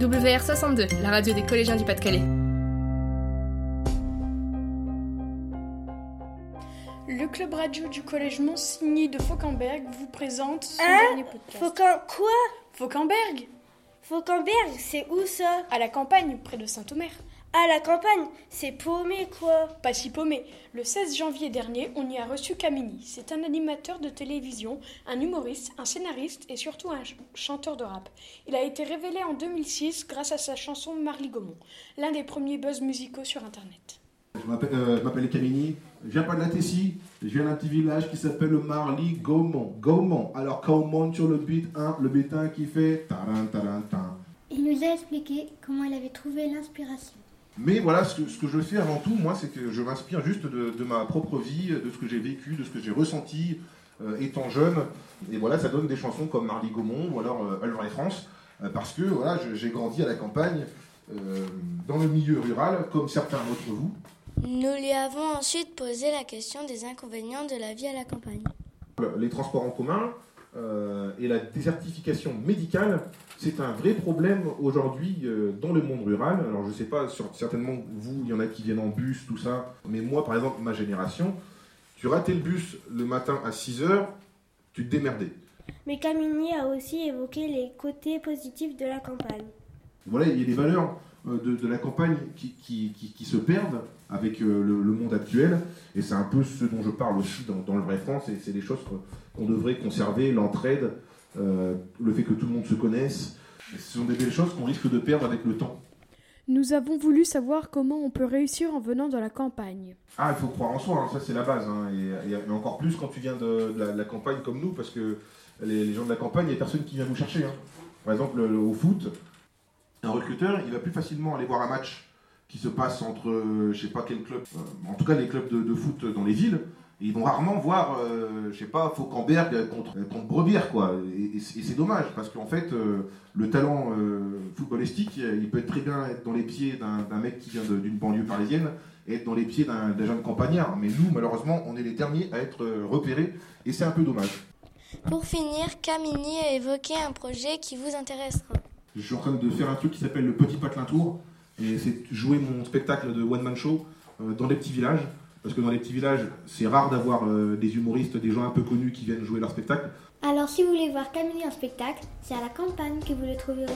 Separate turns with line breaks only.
WR62, la radio des collégiens du Pas-de-Calais.
Le club radio du collège Monsigny de Fauquemberg vous présente son
Hein
dernier podcast.
Fauquin quoi?
Fauquemberg?
Fauquemberg, c'est où ça?
À la campagne, près de Saint-Omer.
À la campagne, c'est paumé quoi
Pas si paumé. Le 16 janvier dernier, on y a reçu Camini. C'est un animateur de télévision, un humoriste, un scénariste et surtout un ch- chanteur de rap. Il a été révélé en 2006 grâce à sa chanson Marly Gaumont, l'un des premiers buzz musicaux sur Internet.
Je m'appelle euh, Camini, je viens pas de la Tessie, je viens d'un petit village qui s'appelle le Marly Gaumont. Gaumont. Alors quand on monte sur le beat 1, le beat 1 qui fait tarin tarin tarin.
Il nous a expliqué comment il avait trouvé l'inspiration.
Mais voilà, ce que, ce que je fais avant tout, moi, c'est que je m'inspire juste de, de ma propre vie, de ce que j'ai vécu, de ce que j'ai ressenti euh, étant jeune. Et voilà, ça donne des chansons comme Marly Gaumont ou alors euh, Œuvre et France, euh, parce que voilà, j'ai grandi à la campagne, euh, dans le milieu rural, comme certains d'entre vous.
Nous lui avons ensuite posé la question des inconvénients de la vie à la campagne.
Les transports en commun euh, et la désertification médicale, c'est un vrai problème aujourd'hui euh, dans le monde rural. Alors je sais pas, certainement vous, il y en a qui viennent en bus, tout ça, mais moi par exemple, ma génération, tu ratais le bus le matin à 6h, tu te démerdais.
Mais Camini a aussi évoqué les côtés positifs de la campagne.
Voilà, il y a des valeurs euh, de, de la campagne qui, qui- qui- qui se perdent avec euh, le, le monde actuel. Et c'est un peu ce dont je parle aussi dans, dans le vrai France. Et c'est des choses qu'on devrait conserver, l'entraide, euh, le fait que tout le monde se connaisse. Et ce sont des belles choses qu'on risque de perdre avec le temps.
Nous avons voulu savoir comment on peut réussir en venant de la campagne.
Ah, il faut croire en soi, hein, ça c'est la base. hein, et, encore plus quand tu viens de, de la, de la campagne comme nous, parce que les, les gens de la campagne, il n'y a personne qui vient vous chercher. hein. Par exemple, le- au foot, un recruteur, il va plus facilement aller voir un match qui se passe entre, euh, je sais pas quel club, euh, en tout cas les clubs de, foot dans les villes. Et ils vont rarement voir, euh, je sais pas, Fauquemberg contre, contre Brebière, quoi. Et, c'est dommage, parce qu'en fait, euh, le talent euh, footballistique, il peut être très bien être dans les pieds d'un mec qui vient d'une banlieue parisienne et être dans les pieds d'un jeune campagnard. Mais nous, malheureusement, on est les derniers à être euh, repérés, et c'est un peu dommage.
Pour finir, Camini a évoqué un projet qui vous intéressera.
Je suis en train de faire un truc qui s'appelle le Petit Patelin Tour, et c'est jouer mon spectacle de one-man show euh, dans les petits villages. Parce que dans les petits villages, c'est rare d'avoir euh, des humoristes, des gens un peu connus qui viennent jouer leur spectacle.
Alors si vous voulez voir Camille en spectacle, c'est à la campagne que vous le trouverez.